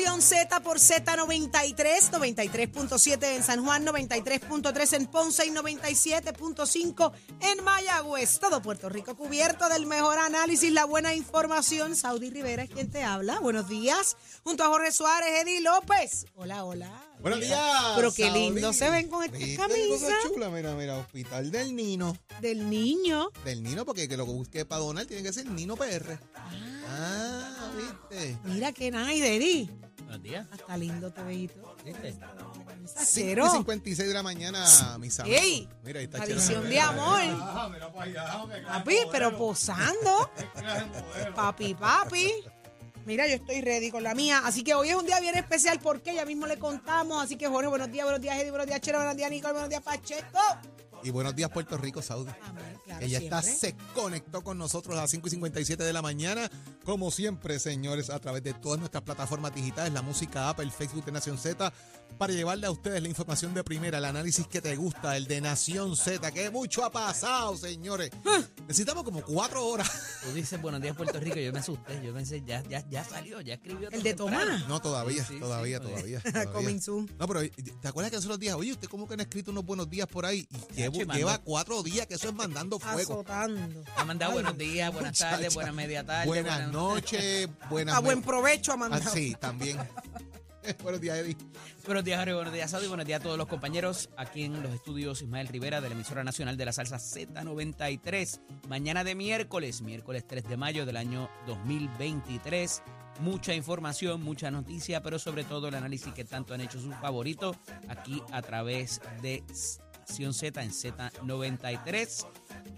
Z por Z93, 93.7 en San Juan, 93.3 en Ponce y 97.5 en Mayagüez. Todo Puerto Rico cubierto del mejor análisis, la buena información. Saudi Rivera es quien te habla. Buenos días. Junto a Jorge Suárez, Eddie López. Hola, hola. Buenos días. Pero qué Saudi. lindo se ven con esta ¿Viste qué camisa cosa chula? Mira, mira, Hospital del Nino. del niño. Del Nino, porque que lo que busque para donar tiene que ser Nino PR. Ah, ¿viste? Mira qué nice, Eddie. Buenos días. Hasta lindo te veíto. ¿Viste? 5 y 56 de la mañana, mis amigos. ¡Ey! Mira, ahí está Tradición de amor. Papi, pero posando. Papi, papi. Mira, yo estoy ready con la mía. Así que hoy es un día bien especial porque ya mismo le contamos. Así que, Jorge, buenos días, buenos días, Eddie, buenos días, Chelo, buenos días, Nicole, buenos días, Pacheco. Y buenos días, Puerto Rico, Saudi. Amén, claro, Ella está, se conectó con nosotros a las 5 y 57 de la mañana. Como siempre, señores, a través de todas nuestras plataformas digitales, la música app, el Facebook de Nación Z, para llevarle a ustedes la información de primera, el análisis que te gusta, el de Nación Z, que mucho ha pasado, señores. Necesitamos como cuatro horas. Tú dices buenos días, Puerto Rico. Yo me asusté. Yo pensé, ya, ya, ya salió, ya escribió. El de temprano. Tomás. No, todavía, Sí, sí, todavía, sí, todavía, todavía. Coming soon. No, pero ¿te acuerdas que hace los días? Oye, ¿usted cómo que no ha escrito unos buenos días por ahí? Y lleva mandó- cuatro días que eso es mandando fuego. Azotando. Ha mandado buenos días, buenas tardes, buenas media tarde. Buenas noches, buenas A buen provecho, Ah, Amanda. sí, también. buenos días, Eddie. Buenos días, Jorge. Buenos días, Saudi. Buenos días a todos los compañeros aquí en los estudios Ismael Rivera de la emisora nacional de la salsa Z93. Mañana de miércoles, miércoles 3 de mayo del año 2023. Mucha información, mucha noticia, pero sobre todo el análisis que tanto han hecho sus favoritos aquí a través de Nación Z en Z93.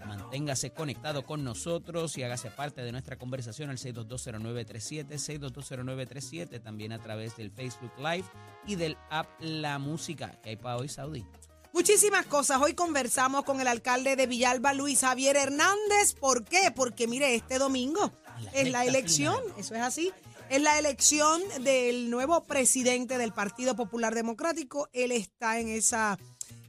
Manténgase conectado con nosotros y hágase parte de nuestra conversación al 6220937, 6220937, también a través del Facebook Live y del app La Música que hay para hoy, Saudi. Muchísimas cosas. Hoy conversamos con el alcalde de Villalba, Luis Javier Hernández. ¿Por qué? Porque mire, este domingo La es la elección, final. eso es así, es la elección del nuevo presidente del Partido Popular Democrático. Él está en esa,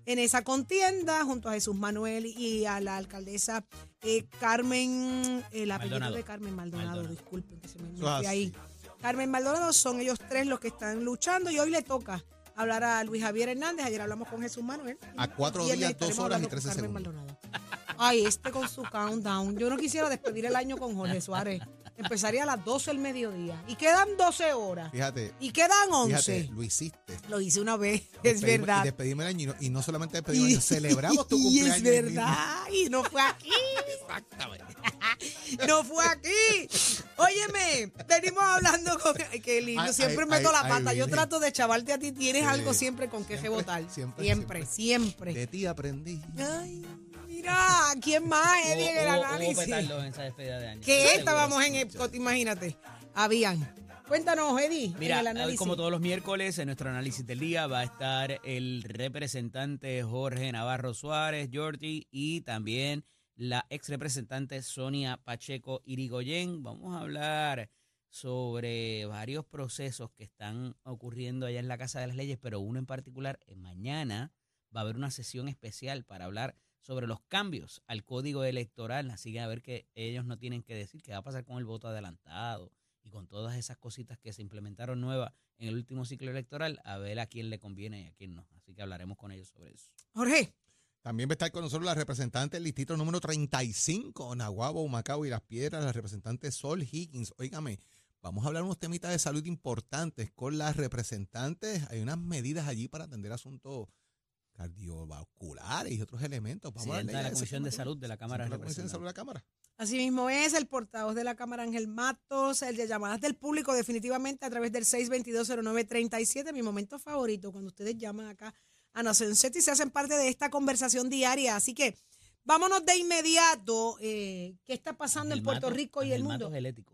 en esa contienda junto a Jesús Manuel y a la alcaldesa eh, Carmen, el apellido Maldonado. de Carmen Maldonado, Maldonado. disculpen que se me, me Eso es fui así. ahí. Carmen Maldonado son ellos tres los que están luchando y hoy le toca hablar a Luis Javier Hernández. Ayer hablamos con Jesús Manuel. A cuatro días, dos horas y trece Carmen segundos. Maldonado. Ay, este con su countdown. Yo no quisiera despedir el año con Jorge Suárez. Empezaría a las 12 del mediodía. Y quedan 12 horas. Fíjate, Y quedan 11. fíjate, lo hiciste. Lo hice una vez, es Despedimos- verdad. Y despedimos el año. Y no, y no solamente despedimos el año, celebramos tu y cumpleaños. es ahí mismo. verdad. Y no fue aquí. Exactamente. No fue aquí. Óyeme, venimos hablando con. Ay, qué lindo. Siempre ay, meto ay, la pata. Yo trato de chavarte a ti. Tienes Sí. algo siempre con que Siempre, rebotar. siempre, Siempre, siempre. De ti aprendí. Ay, mira, ¿quién más, Eddie, en el Hubo- hubo análisis? petardos en esa despedida de año. Que Seguro. estábamos en Epcot, imagínate. Habían. Cuéntanos, Eddie, Mira, en el hoy análisis. como todos los miércoles en nuestro análisis del día va a estar el representante Jorge Navarro Suárez, Jordi, y también la ex representante Sonia Pacheco Irigoyen. Vamos a hablar sobre varios procesos que están ocurriendo allá en la Casa de las Leyes, pero uno en particular, eh, mañana va a haber una sesión especial para hablar sobre los cambios al código electoral. Así que a ver que ellos no tienen que decir qué va a pasar con el voto adelantado y con todas esas cositas que se implementaron nuevas en el último ciclo electoral, a ver a quién le conviene y a quién no. Así que hablaremos con ellos sobre eso. Jorge. También va a estar con nosotros la representante del distrito número 35, Nahuabo, Macao y Las Piedras, la representante Sol Higgins. Óigame, vamos a hablar unos temitas de salud importantes con las representantes. Hay unas medidas allí para atender asuntos cardiovasculares y otros elementos. Vamos a hablar de la Comisión de. Salud de la Cámara de La Comisión de Salud de la Cámara. Así mismo es, el portavoz de la Cámara Ángel Matos, el de llamadas del público, definitivamente a través del 6220937, mi momento favorito, cuando ustedes llaman acá a Nación Z y se hacen parte de esta conversación diaria. Así que vámonos de inmediato. eh, ¿Qué está pasando Ángel en Puerto Matos- Rico y el mundo? Matos el ético.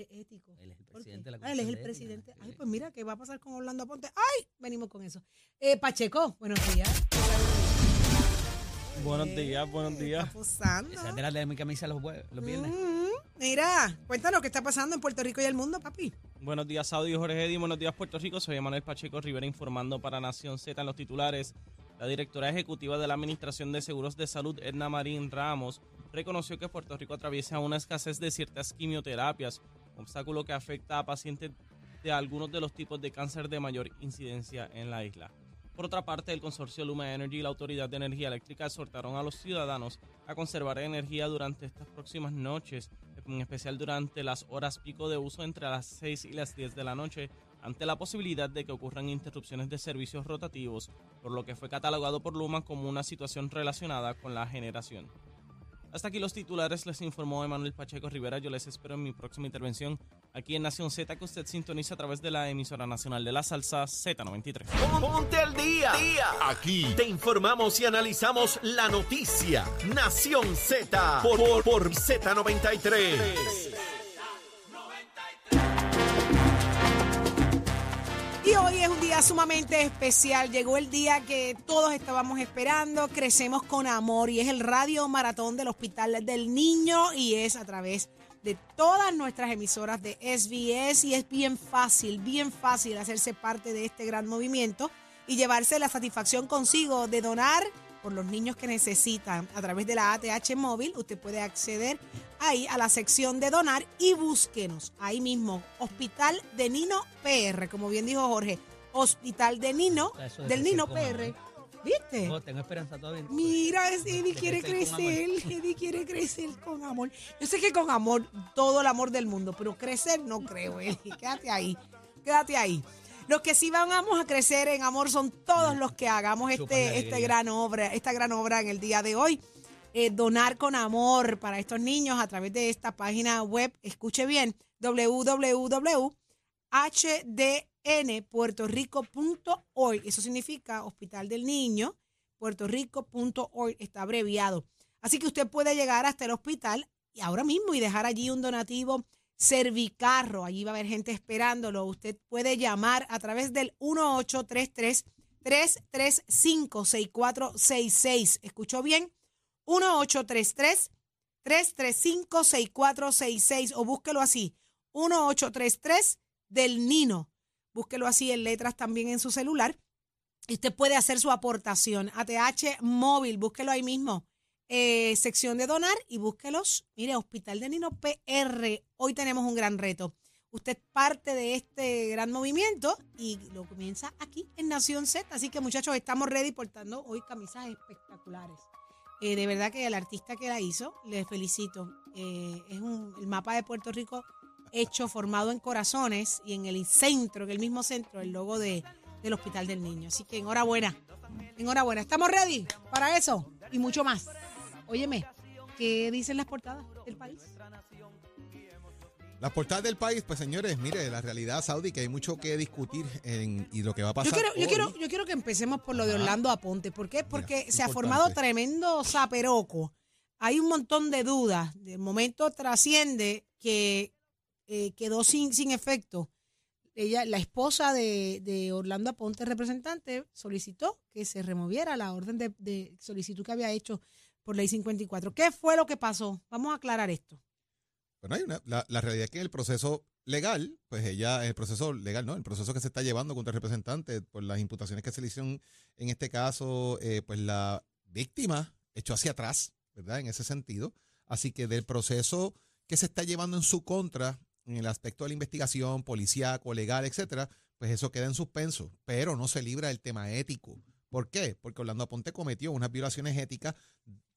Eh, ético. Él es el ¿Por presidente de qué? la Ah, él es Comisión el de presidente. Ética. Ay, pues mira, ¿qué va a pasar con Orlando Aponte? ¡Ay! Venimos con eso. Eh, Pacheco, buenos días. Buenos Eh, días, buenos ¿qué días. Está pasando? Esa es de la de mi camisa los, jue- los viernes. Mm, mira, cuéntanos qué está pasando en Puerto Rico y el mundo, papi. Buenos días, Saudi Jorge Eddy. Buenos días, Puerto Rico. Soy Manuel Pacheco Rivera informando para Nación Z en los titulares. La directora ejecutiva de la Administración de Seguros de Salud, Edna Marín Ramos, reconoció que Puerto Rico atraviesa una escasez de ciertas quimioterapias, obstáculo que afecta a pacientes de algunos de los tipos de cáncer de mayor incidencia en la isla. Por otra parte, el consorcio Luma Energy y la Autoridad de Energía Eléctrica exhortaron a los ciudadanos a conservar energía durante estas próximas noches, en especial durante las horas pico de uso entre las 6 y las 10 de la noche, ante la posibilidad de que ocurran interrupciones de servicios rotativos, por lo que fue catalogado por Luma como una situación relacionada con la generación. Hasta aquí los titulares, les informó Emanuel Pacheco Rivera. Yo les espero en mi próxima intervención aquí en Nación Z, que usted sintoniza a través de la emisora nacional de la salsa Z93. Ponte al día. Aquí te informamos y analizamos la noticia. Nación Z por, por, por Z93. Hoy es un día sumamente especial. Llegó el día que todos estábamos esperando. Crecemos con amor y es el radio maratón del Hospital del Niño y es a través de todas nuestras emisoras de SBS y es bien fácil, bien fácil hacerse parte de este gran movimiento y llevarse la satisfacción consigo de donar por los niños que necesitan a través de la ATH móvil. Usted puede acceder ahí a la sección de donar y búsquenos ahí mismo, Hospital de Nino PR, como bien dijo Jorge, Hospital de Nino, Eso del Nino PR. ¿Viste? Oh, tengo esperanza todavía. Mira, Eddie quiere crecer, Eddie quiere crecer con amor. Yo sé que con amor, todo el amor del mundo, pero crecer no creo, Eddie. Quédate ahí, quédate ahí. Los que sí vamos a crecer en amor son todos los que hagamos este, este gran obra, esta gran obra en el día de hoy. Eh, donar con amor para estos niños a través de esta página web. Escuche bien, www.hdnpuertorico.org. Eso significa Hospital del Niño, puertorico.org, está abreviado. Así que usted puede llegar hasta el hospital y ahora mismo y dejar allí un donativo Servicarro. Allí va a haber gente esperándolo. Usted puede llamar a través del 1833 335 6466. ¿Escuchó bien? 1833 335 6466 o búsquelo así. 1833 del Nino. Búsquelo así en letras también en su celular. Usted puede hacer su aportación. ATH móvil, búsquelo ahí mismo. Eh, sección de donar y búsquelos. Mire, Hospital de Nino PR. Hoy tenemos un gran reto. Usted parte de este gran movimiento y lo comienza aquí en Nación Z. Así que muchachos, estamos ready portando hoy camisas espectaculares. Eh, de verdad que el artista que la hizo, le felicito. Eh, es un, el mapa de Puerto Rico hecho, formado en corazones y en el centro, en el mismo centro, el logo de, del Hospital del Niño. Así que enhorabuena, enhorabuena. ¿Estamos ready para eso? Y mucho más. Óyeme, ¿qué dicen las portadas del país? Las portadas del país, pues señores, mire, la realidad saudí que hay mucho que discutir en, y lo que va a pasar. Yo quiero, yo, quiero, yo quiero que empecemos por lo de. Orlando Aponte. ¿Por qué? Porque se ha formado tremendo zaperoco. Hay un montón de dudas. De momento trasciende que eh, quedó sin, sin efecto. Ella, la esposa de, de Orlando Aponte, representante, solicitó que se removiera la orden de, de solicitud que había hecho por ley 54. ¿Qué fue lo que pasó? Vamos a aclarar esto. Bueno, hay una, la, realidad es que el proceso legal, pues ella, el proceso legal, ¿no? El proceso que se está llevando contra el representante por las imputaciones que se le hicieron, en este caso, eh, pues la víctima echó hacia atrás, ¿verdad? En ese sentido. Así que del proceso que se está llevando en su contra, en el aspecto de la investigación, policíaco, legal, etcétera, pues eso queda en suspenso, pero no se libra del tema ético. ¿Por qué? Porque Orlando Aponte cometió unas violaciones éticas,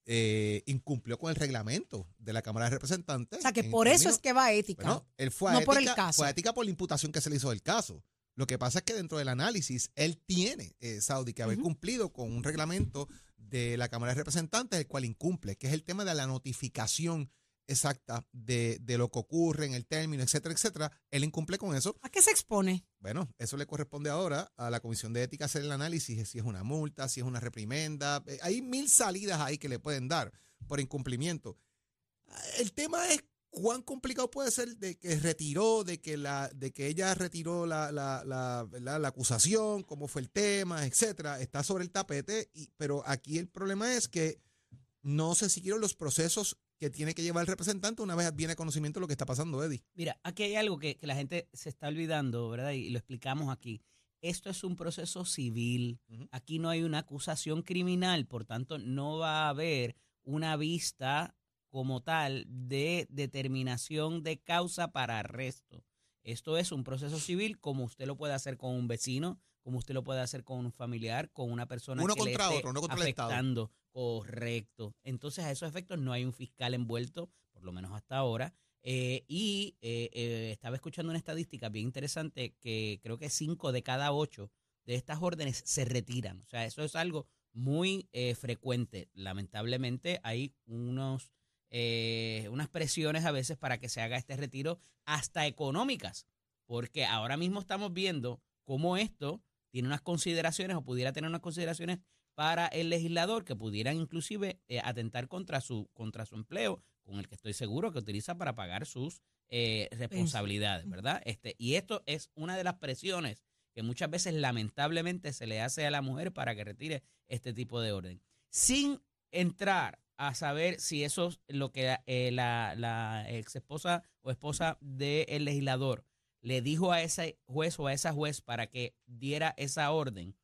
eh, incumplió con el reglamento de la Cámara de Representantes. O sea, que por eso es que va a ética. bueno, él fue a no ética, por el caso. fue a ética por la imputación que se le hizo del caso. Lo que pasa es que dentro del análisis, él tiene, eh, Saudi, que haber cumplido con un reglamento de la Cámara de Representantes, el cual incumple, que es el tema de la notificación exacta de, de lo que ocurre en el término, etcétera, etcétera. Él incumple con eso. ¿A qué se expone? Bueno, eso le corresponde ahora a la Comisión de Ética hacer el análisis de si es una multa, si es una reprimenda. Eh, Hay mil salidas ahí que le pueden dar por incumplimiento. El tema es cuán complicado puede ser de que retiró, de que la, de que ella retiró la, la, la, la acusación, cómo fue el tema, etcétera. Está sobre el tapete, y, pero aquí el problema es que no se siguieron los procesos que tiene que llevar el representante una vez viene a conocimiento de lo que está pasando, Eddie. Mira, aquí hay algo que, que la gente se está olvidando, ¿verdad? Y lo explicamos aquí. Esto es un proceso civil. Aquí no hay una acusación criminal, por tanto, no va a haber una vista como tal de determinación de causa para arresto. Esto es un proceso civil como usted lo puede hacer con un vecino, como usted lo puede hacer con un familiar, con una persona Uno que le contra esté otro, uno contra el Estado. afectando. Correcto. Entonces, a esos efectos no hay un fiscal envuelto, por lo menos hasta ahora. Eh, y eh, eh, estaba escuchando una estadística bien interesante que creo que cinco de cada ocho de estas órdenes se retiran. O sea, eso es algo muy frecuente. Lamentablemente hay unos, unas presiones a veces para que se haga este retiro, hasta económicas, porque ahora mismo estamos viendo cómo esto tiene unas consideraciones o pudiera tener unas consideraciones para el legislador que pudieran inclusive eh, atentar contra su, contra su empleo, con el que estoy seguro que utiliza para pagar sus eh, responsabilidades, ¿verdad? Este, y esto es una de las presiones que muchas veces lamentablemente se le hace a la mujer para que retire este tipo de orden. Sin entrar a saber si eso es lo que eh, la, la ex esposa o esposa del legislador le dijo a ese juez o a esa juez para que diera esa orden,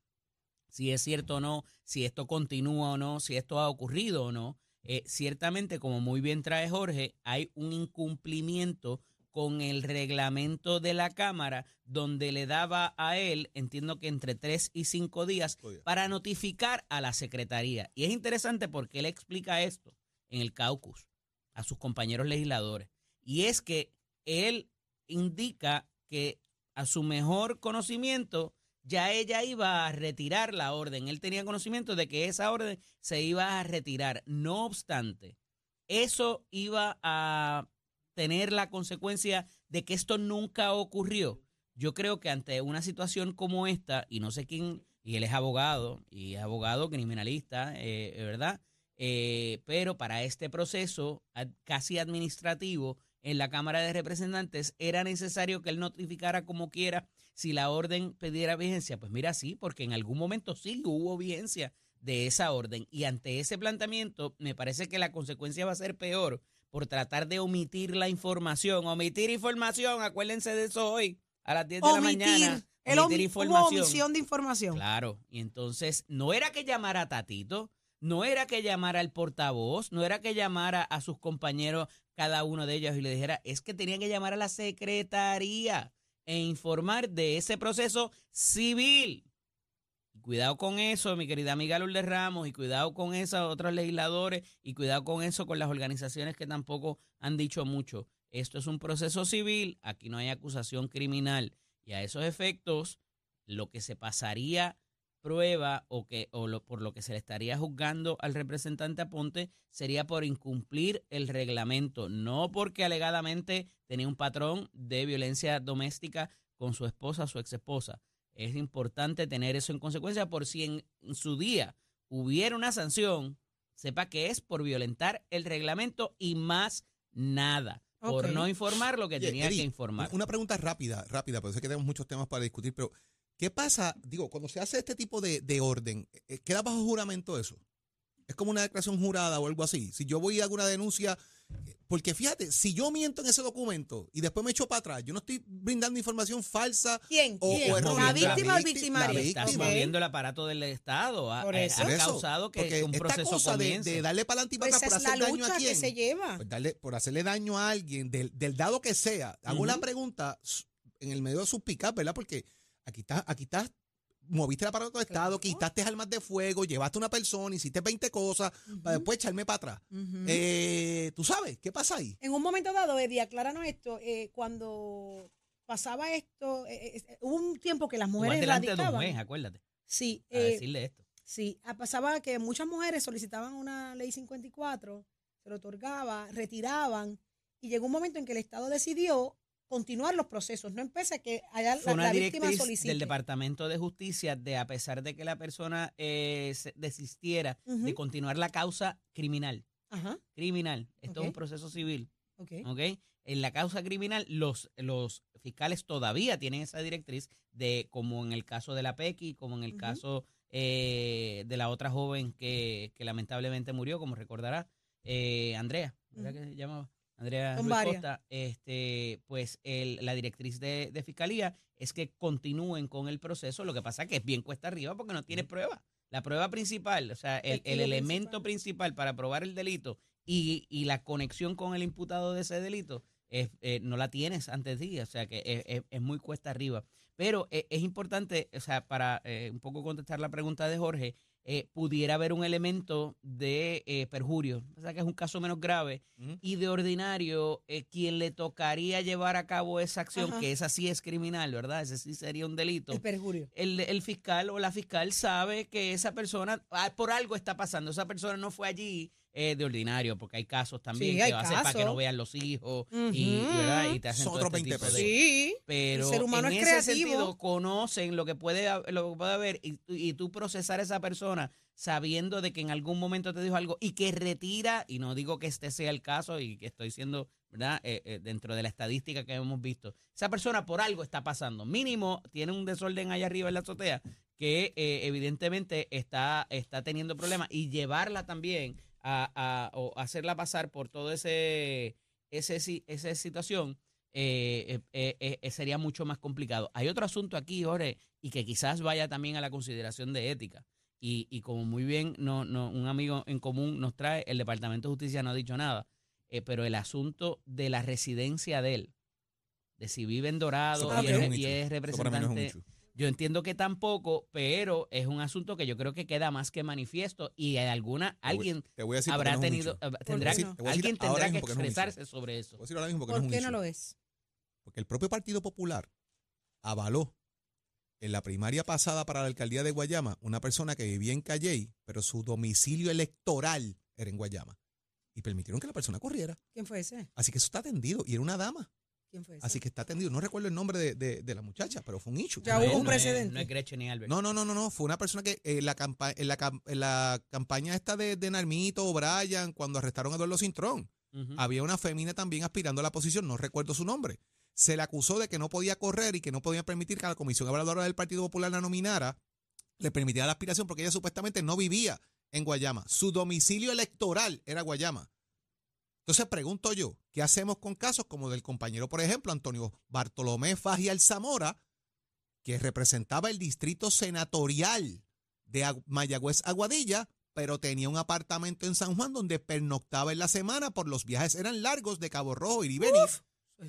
si es cierto o no, si esto continúa o no, si esto ha ocurrido o no. Eh, ciertamente, como muy bien trae Jorge, hay un incumplimiento con el reglamento de la Cámara donde le daba a él, entiendo que entre tres y cinco días, Oye. para notificar a la Secretaría. Y es interesante porque él explica esto en el caucus a sus compañeros legisladores. Y es que él indica que a su mejor conocimiento ya ella iba a retirar la orden. Él tenía conocimiento de que esa orden se iba a retirar. No obstante, eso iba a tener la consecuencia de que esto nunca ocurrió. Yo creo que ante una situación como esta, y no sé quién, y él es abogado, y es abogado criminalista, eh, ¿verdad? Eh, pero para este proceso casi administrativo en la Cámara de Representantes era necesario que él notificara como quiera si la orden pidiera vigencia. Pues mira, sí, porque en algún momento sí hubo vigencia de esa orden. Y ante ese planteamiento, me parece que la consecuencia va a ser peor por tratar de omitir la información. Omitir información, acuérdense de eso hoy, a las 10 de la mañana. El Omitir omi- hubo omisión de información. Claro, y entonces no era que llamara a Tatito, no era que llamara al portavoz, no era que llamara a sus compañeros, cada uno de ellos, y le dijera, es que tenían que llamar a la secretaría e informar de ese proceso civil. Cuidado con eso, mi querida amiga Lourdes Ramos, y cuidado con esos otros legisladores, y cuidado con eso con las organizaciones que tampoco han dicho mucho. Esto es un proceso civil, aquí no hay acusación criminal. Y a esos efectos, lo que se pasaría prueba o que o lo- por lo que se le estaría juzgando al representante Aponte sería por incumplir el reglamento, no porque alegadamente tenía un patrón de violencia doméstica con su esposa, su ex esposa. Es importante tener eso en consecuencia por si en, en su día hubiera una sanción, sepa que es por violentar el reglamento y más nada, por no informar lo que tenía Eddie, que informar. Una pregunta rápida, rápida, porque sé que tenemos muchos temas para discutir, pero ¿qué pasa? Digo, cuando se hace este tipo de, de orden, eh, ¿queda bajo juramento eso? Es como una declaración jurada o algo así. Si yo voy a alguna denuncia, eh, porque fíjate, si yo miento en ese documento y después me echo para atrás, yo no estoy brindando información falsa ¿Quién? o, ¿Quién? o ¿La errónea. víctima o el victimario? la Estás moviendo el aparato del Estado. Ha, Por eso. ha Por eso, causado que porque un esta proceso cosa de, darle para adelante y para Pues atrás por hacer la daño a que quién. se lleva. Pues darle, por hacerle daño a alguien, del, del dado que sea. Hago la Ujú. pregunta en el medio de sus picas, ¿verdad? Porque aquí estás, aquí estás, moviste el aparato de Estado, Claro. quitaste armas de fuego, llevaste a una persona, hiciste 20 cosas, para después echarme para atrás. Eh, ¿Tú sabes qué pasa ahí? En un momento dado, Eddie, acláranos esto, eh, cuando pasaba esto, eh, eh, hubo un tiempo que las mujeres delante de un juez, acuérdate, Sí, a eh, decirle esto. sí, ah, pasaba que muchas mujeres solicitaban una ley 54, se lo otorgaba, retiraban, y llegó un momento en que el Estado decidió continuar los procesos, no empecé a que haya Fue la, la víctima solicite. del Departamento de Justicia de, a pesar de que la persona eh, se- desistiera de continuar la causa criminal, Ajá, criminal, esto es un proceso civil, ok. ¿ok? En la causa criminal, los, los fiscales todavía tienen esa directriz de, como en el caso de la Pequi, como en el caso eh, de la otra joven que, que lamentablemente murió, como recordará, eh, Andrea, ¿verdad que se llamaba? Andrea Son Ruiz. Costa, este, pues el- la directriz de, de fiscalía es que continúen con el proceso, lo que pasa que es bien cuesta arriba porque no tiene prueba. La prueba principal, o sea, el, elemento principal para probar el delito y, y la conexión con el imputado de ese delito es, eh, no la tienes antes de ti, o sea que es, es- es muy cuesta arriba. Pero eh, es importante, o sea, para eh, un poco contestar la pregunta de Jorge, eh, pudiera haber un elemento de eh, perjurio, o sea que es un caso menos grave y de ordinario eh, quien le tocaría llevar a cabo esa acción, Ajá. que esa sí es criminal, ¿verdad? Ese sí sería un delito El perjurio. el, el fiscal o la fiscal sabe que esa persona, ah, por algo está pasando, esa persona no fue allí eh, de ordinario, porque hay casos también Sí, que hay va a ser para que casos. no vean los hijos y, Ujú. ¿verdad? y te hacen Son todo otros este 20 tipo de- pesos. Sí. Pero El ser humano en es ese creativo. sentido conocen lo que puede lo que puede haber y, tú- y tú procesar a esa persona sabiendo de que en algún momento te dijo algo y que retira, y no digo que este sea el caso y que estoy siendo, ¿verdad? Eh, eh, dentro de la estadística que hemos visto. Esa persona por algo está pasando. Mínimo tiene un desorden allá arriba en la azotea que eh, evidentemente está, está teniendo problemas y llevarla también a, a- o hacerla pasar por todo ese, ese si- esa situación eh, eh, eh, eh, sería mucho más complicado. Hay otro asunto aquí, Jorge, y que quizás vaya también a la consideración de ética. Y, y como muy bien no, no, un amigo en común nos trae, el Departamento de Justicia no ha dicho nada, pero el asunto de la residencia de él, de si vive en Dorado y es, y representante. Yo entiendo que tampoco, pero es un asunto que yo creo que queda más que manifiesto y alguna Te voy- alguien te voy a decir por qué habrá tenido tendrá que- no? Alguien tendrá que no es expresarse sobre eso. Voy a decir ¿Por no es qué no lo es? Porque el propio Partido Popular avaló en la primaria pasada para la alcaldía de Guayama una persona que vivía en Calley, pero su domicilio electoral era en Guayama. Y permitieron que la persona corriera. ¿Quién fue ese? Así que eso está atendido. Y era una dama. ¿Quién fue ese? Así que está atendido. No recuerdo el nombre de, de- de la muchacha, pero fue un issue. Ya No hubo es- un no es- precedente. No es Gretchen ni Albert. No, no, no, no, no. Fue una persona que eh, la campa- en, la, cam- en la campaña esta de, de Narmito o Brian, cuando arrestaron a Eduardo Cintrón, Ujú. había una femina también aspirando a la posición, no recuerdo su nombre. Se le acusó de que no podía correr y que no podía permitir que la Comisión Evaluadora del Partido Popular la nominara, le permitiera la aspiración porque ella supuestamente no vivía en Guayama. Su domicilio electoral era Guayama. Entonces pregunto yo, ¿qué hacemos con casos como del compañero, por ejemplo, Antonio Bartolomé Faji Alzamora, que representaba el distrito senatorial de Mayagüez Aguadilla, pero tenía un apartamento en San Juan donde pernoctaba en la semana por los viajes eran largos de Cabo Rojo y. ¿Es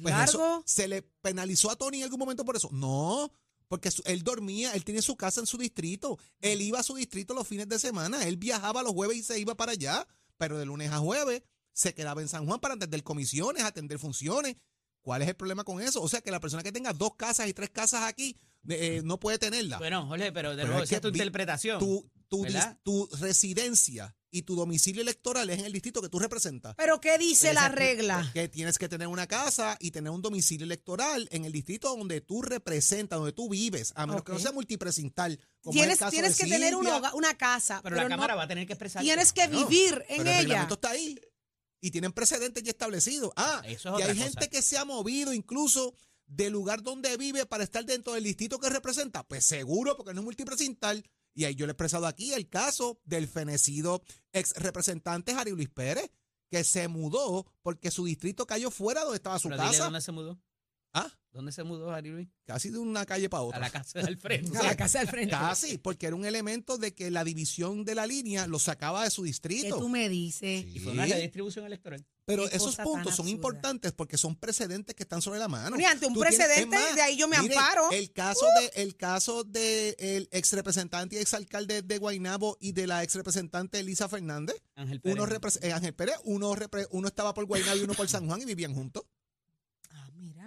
Pues eso, largo? ¿Se le penalizó a Tony en algún momento por eso? No, porque su- él dormía, él tiene su casa en su distrito, él iba a su distrito los fines de semana, él viajaba los jueves y se iba para allá, pero de lunes a jueves se quedaba en San Juan para atender comisiones, atender funciones. ¿Cuál es el problema con eso? O sea, que la persona que tenga dos casas y tres casas aquí eh, no puede tenerla. Bueno, Jorge, pero de Pero nuevo, es esa es tu interpretación. tu, tu, dis- ¿verdad? tu residencia y tu domicilio electoral es en el distrito que tú representas. ¿Pero qué dice Esa la regla? Que tienes que tener una casa y tener un domicilio electoral en el distrito donde tú representas, donde tú vives, a menos que no sea multipresintal. Como es el Tienes, caso tienes de que tener un Silvia. hoga- una casa, pero, pero, la no Cámara va a tener que expresar. tienes que No, vivir en pero el ella. reglamento está ahí. Y tienen precedentes ya establecidos. Ah, Eso es otra hay cosa. gente que se ha movido incluso del lugar donde vive para estar dentro del distrito que representa. Pues seguro, porque no es multipresintal. Y ahí yo le he expresado aquí el caso del fenecido ex representante Jari Luis Pérez, que se mudó porque su distrito cayó fuera donde estaba su Pero dile casa. dónde se mudó. Ah, ¿Dónde se mudó Ari Luis? casi de una calle para A otra. la casa del frente. A la casa del frente. Casi, porque era un elemento de que la división de la línea lo sacaba de su ¿Qué distrito. tú me dices? Y fue una redistribución electoral. Pero Qué esos puntos son absurda. importantes porque son precedentes que están sobre la mano. Y ante un Tú tienes- precedente, es más, de ahí yo me mire, amparo. El caso de el caso de el ex representante y ex alcalde de Guaynabo y de la ex representante Elisa Fernández, Ángel Pérez. uno repre- eh, Ángel Pérez, uno repre- uno estaba por Guaynabo y uno por San Juan y vivían juntos.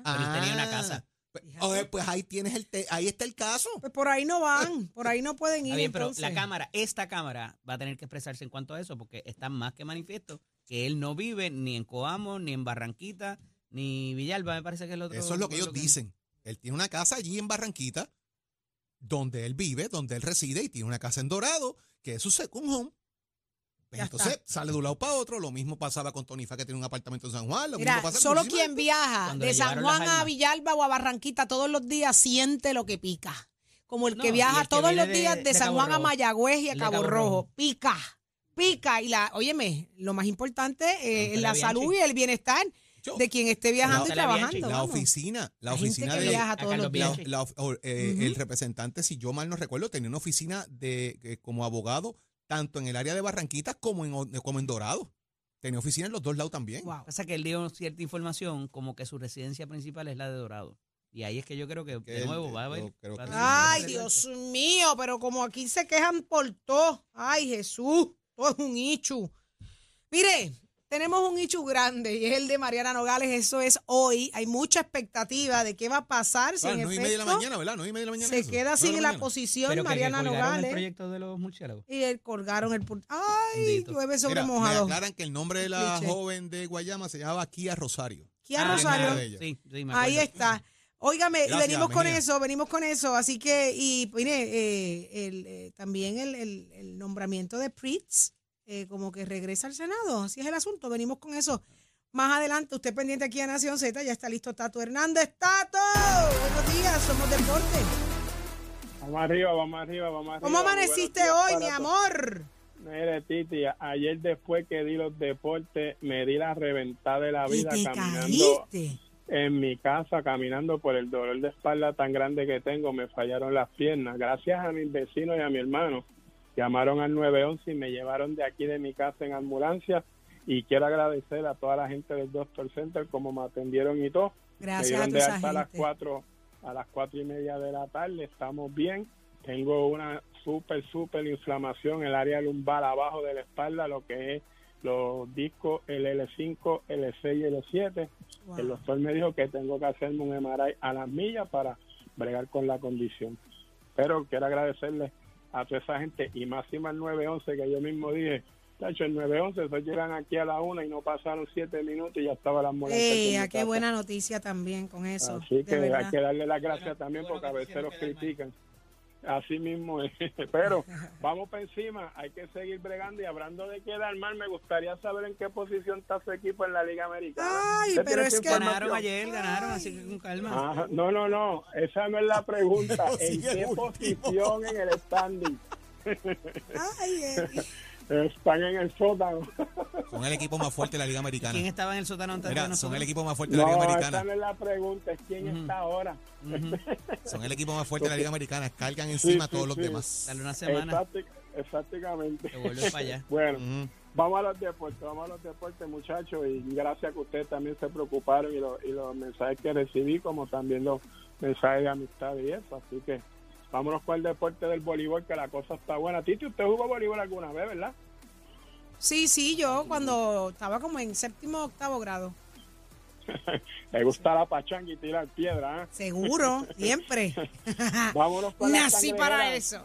Ah. Pero él tenía una casa. Pues, Fíjate. oye, pues ahí tienes el te- ahí está el caso. Pues por ahí no van, por ahí no pueden ir. Bien, pero entonces. la Cámara, esta Cámara va a tener que expresarse en cuanto a eso porque está más que manifiesto que él no vive ni en Coamo, ni en Barranquita, ni Villalba, me parece que es el otro. Eso es lo que ellos dicen. Él tiene una casa allí en Barranquita, donde él vive, donde él reside, y tiene una casa en Dorado, que es su second home. Pues entonces está. sale de un lado para otro. Lo mismo pasaba con Tony Fa, que tiene un apartamento en San Juan. Lo Mira, mismo pasa con solo quien viaja de San Juan a. Villalba o a Barranquita todos los días siente lo que pica. Como el No, que viaja el que todos los días de, de San Juan a. Mayagüez y a Cabo, Cabo Rojo. Rojo. Pica, pica. Y la, óyeme, lo más importante eh, es la Bianchi. salud y el bienestar Yo- de quien esté viajando La- y la trabajando. La oficina, la oficina de viaja todos los la- días. La eh, el representante, si yo mal no recuerdo, tenía una oficina de eh, como abogado tanto en el área de Barranquita como en, como en Dorado. Tenía oficina en los dos lados también. Wow. Pasa que él dio cierta información como que su residencia principal es la de Dorado. Y ahí es que yo creo que, Que de nuevo, va a haber. yo creo va a sí. Ay, Dios mío, pero como aquí se quejan por todo. Ay, Jesús, todo es un ichu. Mire, tenemos un ichu grande y es el de Mariana Nogales. Eso es hoy. Hay mucha expectativa de qué va a pasar. Si Claro, en nueve y media de la efecto mañana, ¿verdad? Nueve y media de la mañana. se eso. queda Nueve sin la mañana. posición Pero que- que Mariana colgaron el Nogales. proyecto de los murciélagos. Y él colgaron el... pul- Ay, Bendito. llueve sobre Mira, me mojado. aclaran que el nombre de la Cliché. joven de Guayama se llamaba Kia Rosario. Kia Ah, Rosario. nada de ella. Sí, sí, me Ahí está. Óigame, y Gracias, venimos con Mejía. eso, venimos con eso. Así que, y mire, eh, el, eh, también el, el- el nombramiento de Pritz, eh, como que regresa al Senado. Así es el asunto, venimos con eso. Más adelante, usted pendiente aquí a Nación Z, ya está listo Tato Hernández. ¡Tato! Buenos días, somos deporte. Vamos arriba, vamos arriba, vamos arriba. ¿Cómo amaneciste hoy, mi amor? Mire, Titi, ayer después que di los deportes, me di la reventada de la vida te caminando caíste. en mi casa, caminando por el dolor de espalda tan grande que tengo, me fallaron las piernas. Gracias a mis vecinos y a mi hermano, llamaron al 911 y me llevaron de aquí de mi casa en ambulancia. Y quiero agradecer a toda la gente del Doctor Center como me atendieron y todo. me Gracias a dieron toda de esa alta a las gente. cuatro a las cuatro y media de la tarde estamos bien tengo una súper súper inflamación en el área lumbar abajo de la espalda lo que es los discos el L5 L6 y L7 Wow. el doctor me dijo que tengo que hacerme un MRI a las millas para bregar con la condición pero quiero agradecerle a toda esa gente y máxima el 911 que yo mismo dije Tacho, el 911, esos llegan aquí a la una y no pasaron siete minutos y ya estaba la ambulancia. Ey, ah, qué casa. buena noticia también con eso. Así que hay verdad. que darle las gracias también porque a veces los critican. Así mismo es. Pero vamos para encima, hay que seguir bregando y hablando de quedar mal, me gustaría saber en qué posición está su equipo en la Liga Americana. Ay, ¿Usted pero es que-? Ganaron ayer, ganaron, así que con calma. Ajá, No, no, no, esa no es la pregunta. ¿En qué posición en el standing? Ay, eh, Están en el sótano. Son el equipo más fuerte de la Liga Americana. ¿Quién estaba en el sótano antes de son el equipo más fuerte de la No, Liga esa Americana. no es la pregunta, es quién está ahora. Son el equipo más fuerte de la Liga Americana. Cargan encima a sí, todos los sí. demás. Dale una semana, exactamente. te vuelves para allá. Bueno. Vamos a los deportes, vamos a los deportes, muchachos, y gracias que ustedes también se preocuparon y, lo- y los mensajes que recibí, como también los mensajes de amistad y eso. Así que vámonos con el deporte del voleibol, que la cosa está buena. Titi, usted jugó voleibol alguna vez, ¿verdad? Sí, sí, yo cuando estaba como en séptimo o octavo grado. Le gusta la pachanga y tirar piedra, ¿eh? Seguro, siempre. Vámonos con la Nací para cangrejera. eso.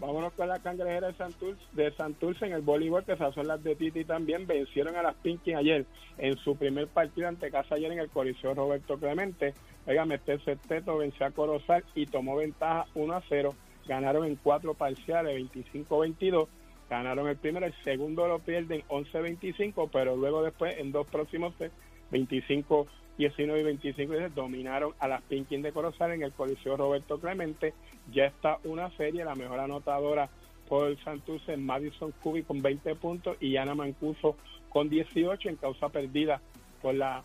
Vámonos con la cangrejera de Santurce, de Santurce en el voleibol, que esas son las de Titi también. Vencieron a las Pinky ayer en su primer partido ante casa ayer en el Coliseo Roberto Clemente. Oigan, este sexteto venció a Corozal y tomó ventaja 1 a 0. Ganaron en cuatro parciales, 25-22. Ganaron el primero, el segundo lo pierden 11-25, pero luego después en dos próximos sets, 25 19 y 25 y dominaron a las Pinkin de Corozal en el Coliseo Roberto Clemente. Ya está una serie, la mejor anotadora por Santurce, Madison Cubi con 20 puntos y Ana Mancuso con 18 en causa perdida por la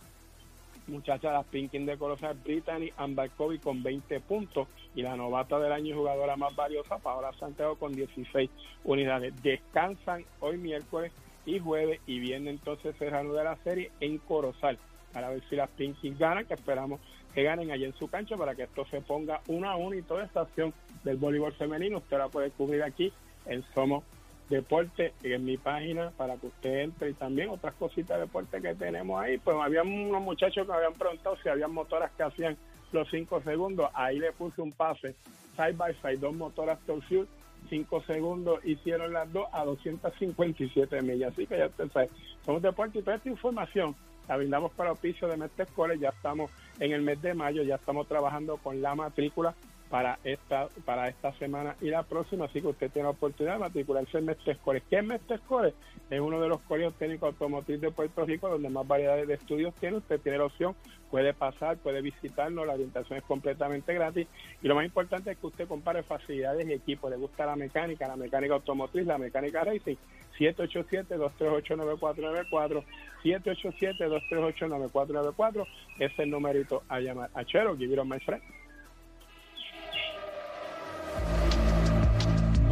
muchacha las Pinkin de Corozal, Brittany Amber Kobe con 20 puntos y la novata del año y jugadora más valiosa, Paola Santiago con 16 unidades. Descansan hoy miércoles y jueves y viene entonces de la serie en Corozal para ver si las Pinkin ganan, que esperamos que ganen allí en su cancha para que esto se ponga una a una y toda esta acción del voleibol femenino usted la puede cubrir aquí en Somos Deporte en mi página para que usted entre y también otras cositas de deporte que tenemos ahí. Pues había unos muchachos que habían preguntado si habían motoras que hacían los 5 segundos. Ahí le puse un pase side by side, dos motoras Torsiur, 5 segundos hicieron las dos a 257 millas. Así que ya usted sabe, somos deporte y toda esta información la brindamos para oficio de Mestre Ya estamos en el mes de mayo, ya estamos trabajando con la matrícula para esta para esta semana y la próxima, así que usted tiene la oportunidad de matricularse en Mestre ¿Qué es Mestre Es uno de los colegios técnicos automotriz de Puerto Rico donde más variedades de estudios tiene. Usted tiene la opción, puede pasar, puede visitarnos, la orientación es completamente gratis y lo más importante es que usted compare facilidades y equipos. Le gusta la mecánica, la mecánica automotriz, la mecánica racing. 787-238-9494, 787-238-9494, es el numerito a llamar. A Chero, give my friend.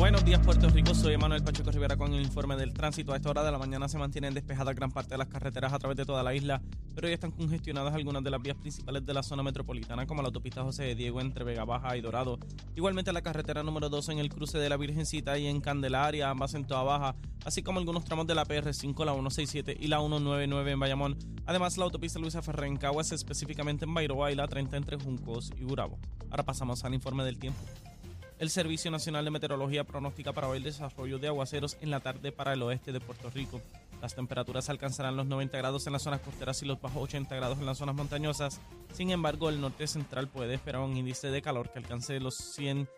Buenos días Puerto Rico, soy Manuel Pacheco Rivera con el informe del tránsito. A esta hora de la mañana se mantienen despejadas gran parte de las carreteras a través de toda la isla, pero ya están congestionadas algunas de las vías principales de la zona metropolitana, como la autopista José de Diego entre Vega Baja y Dorado. Igualmente la carretera número 2 en el cruce de la Virgencita y en Candelaria, ambas en toda baja, así como algunos tramos de la PR5, la 167 y la 199 en Bayamón. Además la autopista Luisa Ferrer en Caguas, específicamente en Bairoa y la 30 entre Juncos y Burabo. Ahora pasamos al informe del tiempo. El Servicio Nacional de Meteorología pronostica para hoy el desarrollo de aguaceros en la tarde para el oeste de Puerto Rico. Las temperaturas alcanzarán los 90 grados en las zonas costeras y los bajos 80 grados en las zonas montañosas. Sin embargo, el norte central puede esperar un índice de calor que alcance los 100,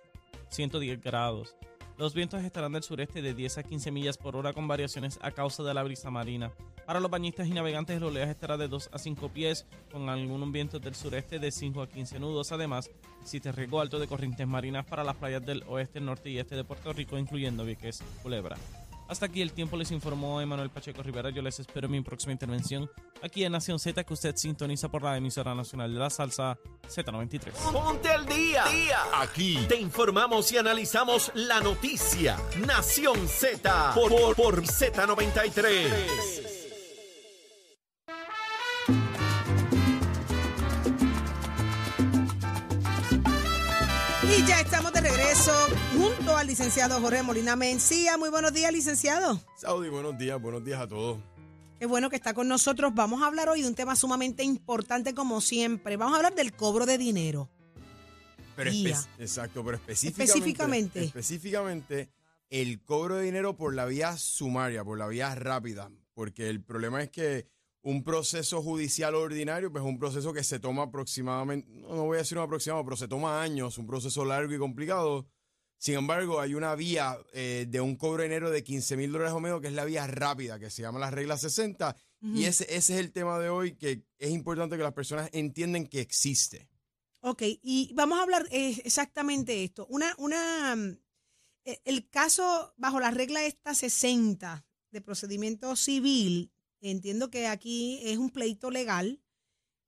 110 grados. Los vientos estarán del sureste de 10 a 15 millas por hora con variaciones a causa de la brisa marina. Para los bañistas y navegantes el oleaje estará de 2 a 5 pies con algunos vientos del sureste de 5 a 15 nudos. Además, existe riesgo alto de corrientes marinas para las playas del oeste, norte y este de Puerto Rico, incluyendo Vieques, Culebra. Hasta aquí el tiempo les informó Emanuel Pacheco Rivera. Yo les espero en mi próxima intervención aquí en Nación Z que usted sintoniza por la emisora nacional de la salsa Z93. Ponte al día. día. Aquí te informamos y analizamos la noticia. Nación Z por, por, por Z93. Junto al licenciado Jorge Molina Mencía. Muy buenos días, licenciado. Saudi, buenos días, buenos días a todos. Qué bueno que está con nosotros. Vamos a hablar hoy de un tema sumamente importante como siempre. Vamos a hablar del cobro de dinero. Pero exacto, pero específicamente, específicamente el cobro de dinero por la vía sumaria, por la vía rápida, porque el problema es que un proceso judicial ordinario, pues es un proceso que se toma aproximadamente, no voy a decir un aproximado, pero se toma años, un proceso largo y complicado. Sin embargo, hay una vía eh, de un cobro de enero de 15 mil dólares o menos, que es la vía rápida, que se llama la regla 60. Y ese, ese es el tema de hoy, que es importante que las personas entiendan que existe. Ok, y vamos a hablar eh, exactamente esto. Una, una, mm, e, el caso bajo la regla esta 60 de procedimiento civil Entiendo que aquí es un pleito legal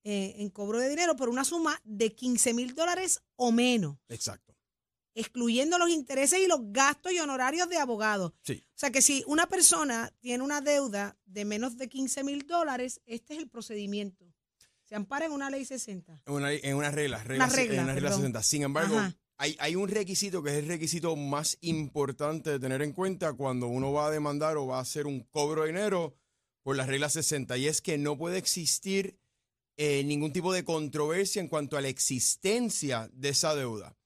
eh, en cobro de dinero por una suma de 15 mil dólares o menos. Exacto. Excluyendo los intereses y los gastos y honorarios de abogados. Sí. O sea que si una persona tiene una deuda de menos de 15 mil dólares, este es el procedimiento. Se ampara en una ley 60. En una, en una regla, regla, en una regla 60. Sin embargo, hay, hay, un requisito que es el requisito más importante de tener en cuenta cuando uno va a demandar o va a hacer un cobro de dinero por la regla 60 y es que no puede existir eh, ningún tipo de controversia en cuanto a la existencia de esa deuda.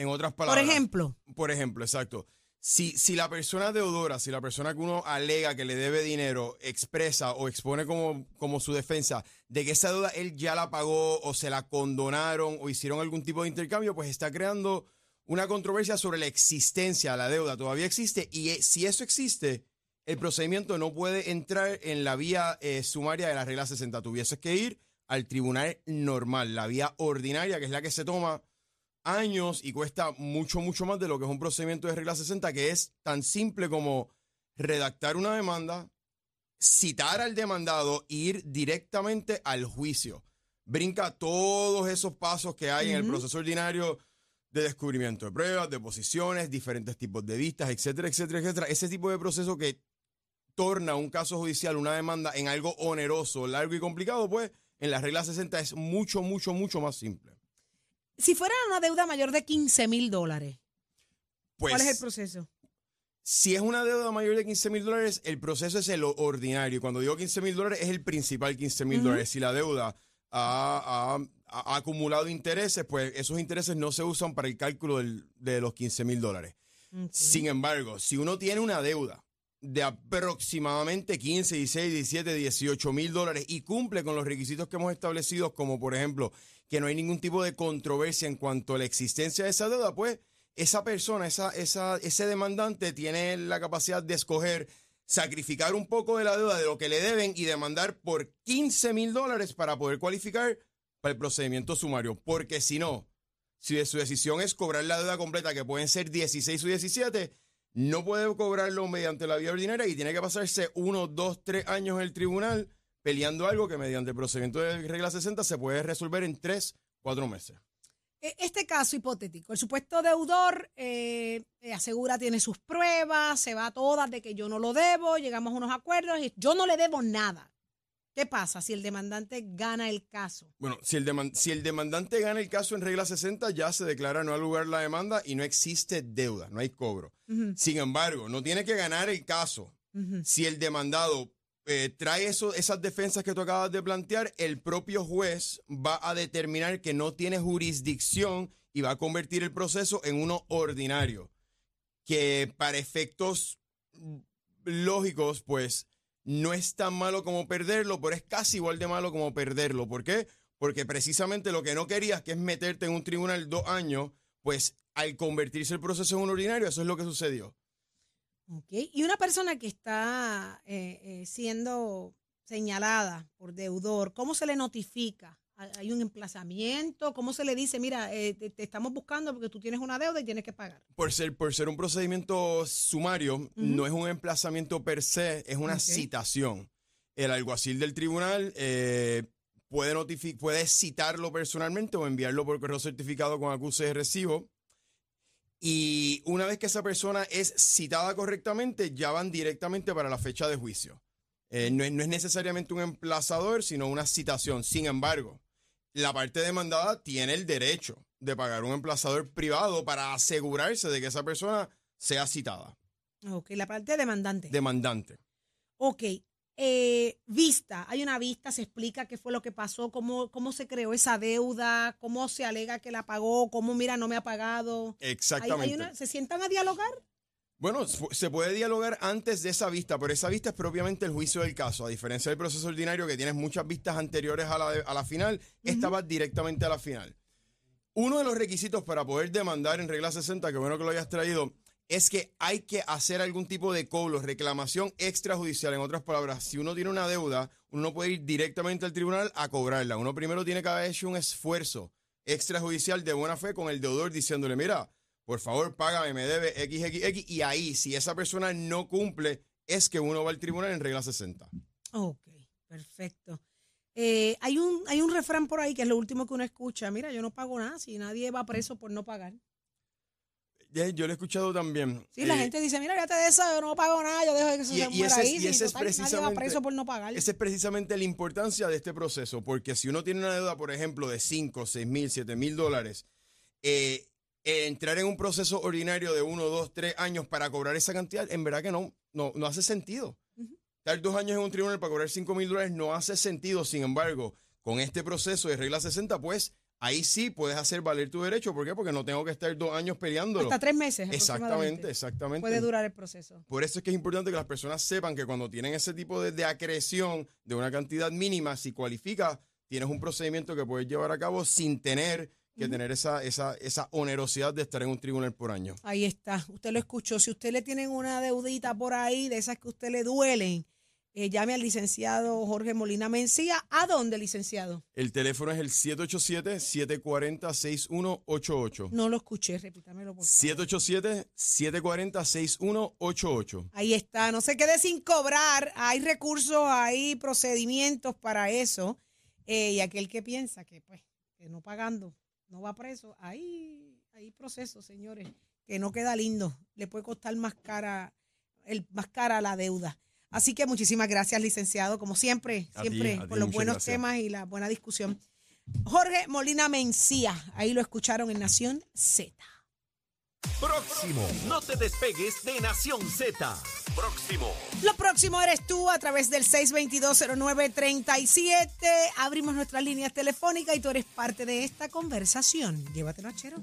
En otras palabras. Por ejemplo. Por ejemplo, exacto. Si, si la persona deudora, si la persona que uno alega que le debe dinero expresa o expone como, como su defensa de que esa deuda él ya la pagó o se la condonaron o hicieron algún tipo de intercambio, pues está creando una controversia sobre la existencia de la deuda. Todavía existe y eh, si eso existe, el procedimiento no puede entrar en la vía eh, sumaria de la regla 60. Tuvieses que ir al tribunal normal, la vía ordinaria, que es la que se toma años y cuesta mucho, mucho más de lo que es un procedimiento de regla 60, que es tan simple como redactar una demanda, citar al demandado e ir directamente al juicio. Brinca todos esos pasos que hay en el proceso ordinario de descubrimiento de pruebas, de posiciones, diferentes tipos de vistas, etcétera, etcétera, etcétera. Ese tipo de proceso que torna un caso judicial, una demanda en algo oneroso, largo y complicado, pues en la regla 60 es mucho, mucho, mucho más simple. Si fuera una deuda mayor de 15 mil dólares, ¿cuál es el pues, proceso? Si es una deuda mayor de 15 mil dólares, el proceso es el ordinario. Cuando digo 15 mil dólares, es el principal 15 mil dólares. Si la deuda ha, acumulado intereses, pues esos intereses no se usan para el cálculo de los 15 mil dólares. Sin embargo, si uno tiene una deuda de aproximadamente 15, 16, 17, 18 mil dólares y cumple con los requisitos que hemos establecido, como por ejemplo que no hay ningún tipo de controversia en cuanto a la existencia de esa deuda, pues esa persona, esa, esa, ese demandante tiene la capacidad de escoger sacrificar un poco de la deuda de lo que le deben y demandar por 15 mil dólares para poder cualificar para el procedimiento sumario. Porque si no, si su decisión es cobrar la deuda completa, que pueden ser 16 o 17, no puede cobrarlo mediante la vía ordinaria y tiene que pasarse uno, dos, tres años en el tribunal peleando algo que mediante el procedimiento de regla 60 se puede resolver en tres, cuatro meses. E, este caso hipotético, el supuesto deudor eh, eh, asegura tiene sus pruebas, se va a todas de que yo no lo debo, llegamos a unos acuerdos y yo no le debo nada. ¿Qué pasa si el demandante gana el caso? Bueno, si el, si el demandante gana el caso en regla 60, ya se declara no al lugar la demanda y no existe deuda, no hay cobro. Sin embargo, no tiene que ganar el caso. Si el demandado eh, trae eso, esas defensas que tú acabas de plantear, el propio juez va a determinar que no tiene jurisdicción y va a convertir el proceso en uno ordinario. Que para efectos lógicos, pues no es tan malo como perderlo, pero es casi igual de malo como perderlo. ¿Por qué? Porque precisamente lo que no querías, que es meterte en un tribunal dos años, pues al convertirse el proceso en un ordinario, eso es lo que sucedió. Y una persona que está eh, eh, siendo señalada por deudor, ¿cómo se le notifica? ¿Hay un emplazamiento? ¿Cómo se le dice, mira, eh, te, estamos buscando porque tú tienes una deuda y tienes que pagar? Por ser, por ser un procedimiento sumario, no es un emplazamiento per se, es una citación. El alguacil del tribunal puede, puede citarlo personalmente o enviarlo por correo certificado con acuse de recibo y una vez que esa persona es citada correctamente, ya van directamente para la fecha de juicio. Eh, no, es, necesariamente un emplazador, sino una citación. Sin embargo, la parte demandada tiene el derecho de pagar un emplazador privado para asegurarse de que esa persona sea citada. Ok, la parte demandante. Demandante. Ok, eh, vista, hay una vista, se explica qué fue lo que pasó, cómo, cómo se creó esa deuda, cómo se alega que la pagó, cómo mira, no me ha pagado. Exactamente. ¿Se sientan a dialogar? Bueno, se puede dialogar antes de esa vista, pero esa vista es propiamente el juicio del caso. A diferencia del proceso ordinario, que tienes muchas vistas anteriores a la, a la final, esta va directamente a la final. Uno de los requisitos para poder demandar en regla 60, que bueno que lo hayas traído, es que hay que hacer algún tipo de cobro, reclamación extrajudicial. En otras palabras, si uno tiene una deuda, uno no puede ir directamente al tribunal a cobrarla. Uno primero tiene que haber hecho un esfuerzo extrajudicial de buena fe con el deudor diciéndole, mira, por favor, págame, me debe XXX. Y ahí, si esa persona no cumple, es que uno va al tribunal en regla 60. Ok, perfecto. Eh, hay, un, hay un refrán por ahí que es lo último que uno escucha. Mira, yo no pago nada si nadie va preso por no pagar yo lo he escuchado también. Sí, la eh, gente dice, mira, te de eso, yo no pago nada, yo dejo que eso se muera ahí. Y ese es precisamente, preso por no pagar. Esa es precisamente la importancia de este proceso, porque si uno tiene una deuda, por ejemplo, de 5, 6 mil, 7 mil dólares, eh, entrar en un proceso ordinario de 1, 2, 3 años para cobrar esa cantidad, en verdad que no, no, no hace sentido. Estar dos años en un tribunal para cobrar 5 mil dólares no hace sentido. Sin embargo, con este proceso de regla 60, pues ahí sí puedes hacer valer tu derecho. ¿Por qué? Porque no tengo que estar dos años peleándolo. Hasta tres meses. Exactamente, exactamente. Puede durar el proceso. Por eso es que es importante que las personas sepan que cuando tienen ese tipo de, acreción de una cantidad mínima, si cualifica, tienes un procedimiento que puedes llevar a cabo sin tener que tener esa, esa, esa onerosidad de estar en un tribunal por año. Ahí está, usted lo escuchó. Si usted le tienen una deudita por ahí, de esas que a usted le duelen, eh, llame al licenciado Jorge Molina Mencía. ¿A dónde, licenciado? El teléfono es el 787-740-6188. No lo escuché, repítamelo por favor. 787-740-6188. Ahí está, no se quede sin cobrar. Hay recursos, hay procedimientos para eso. Eh, y aquel que piensa que, pues, que no pagando no va preso, ahí hay procesos, señores, que no queda lindo. Le puede costar más cara, el, más cara la deuda. Así que muchísimas gracias, licenciado, como siempre, siempre por los buenos temas y la buena discusión. Jorge Molina Mencía, ahí lo escucharon en Nación Z. Próximo, no te despegues de Nación Z. Próximo. Lo próximo eres tú a través del 6220937. Abrimos nuestras líneas telefónicas y tú eres parte de esta conversación. Llévatelo, chero.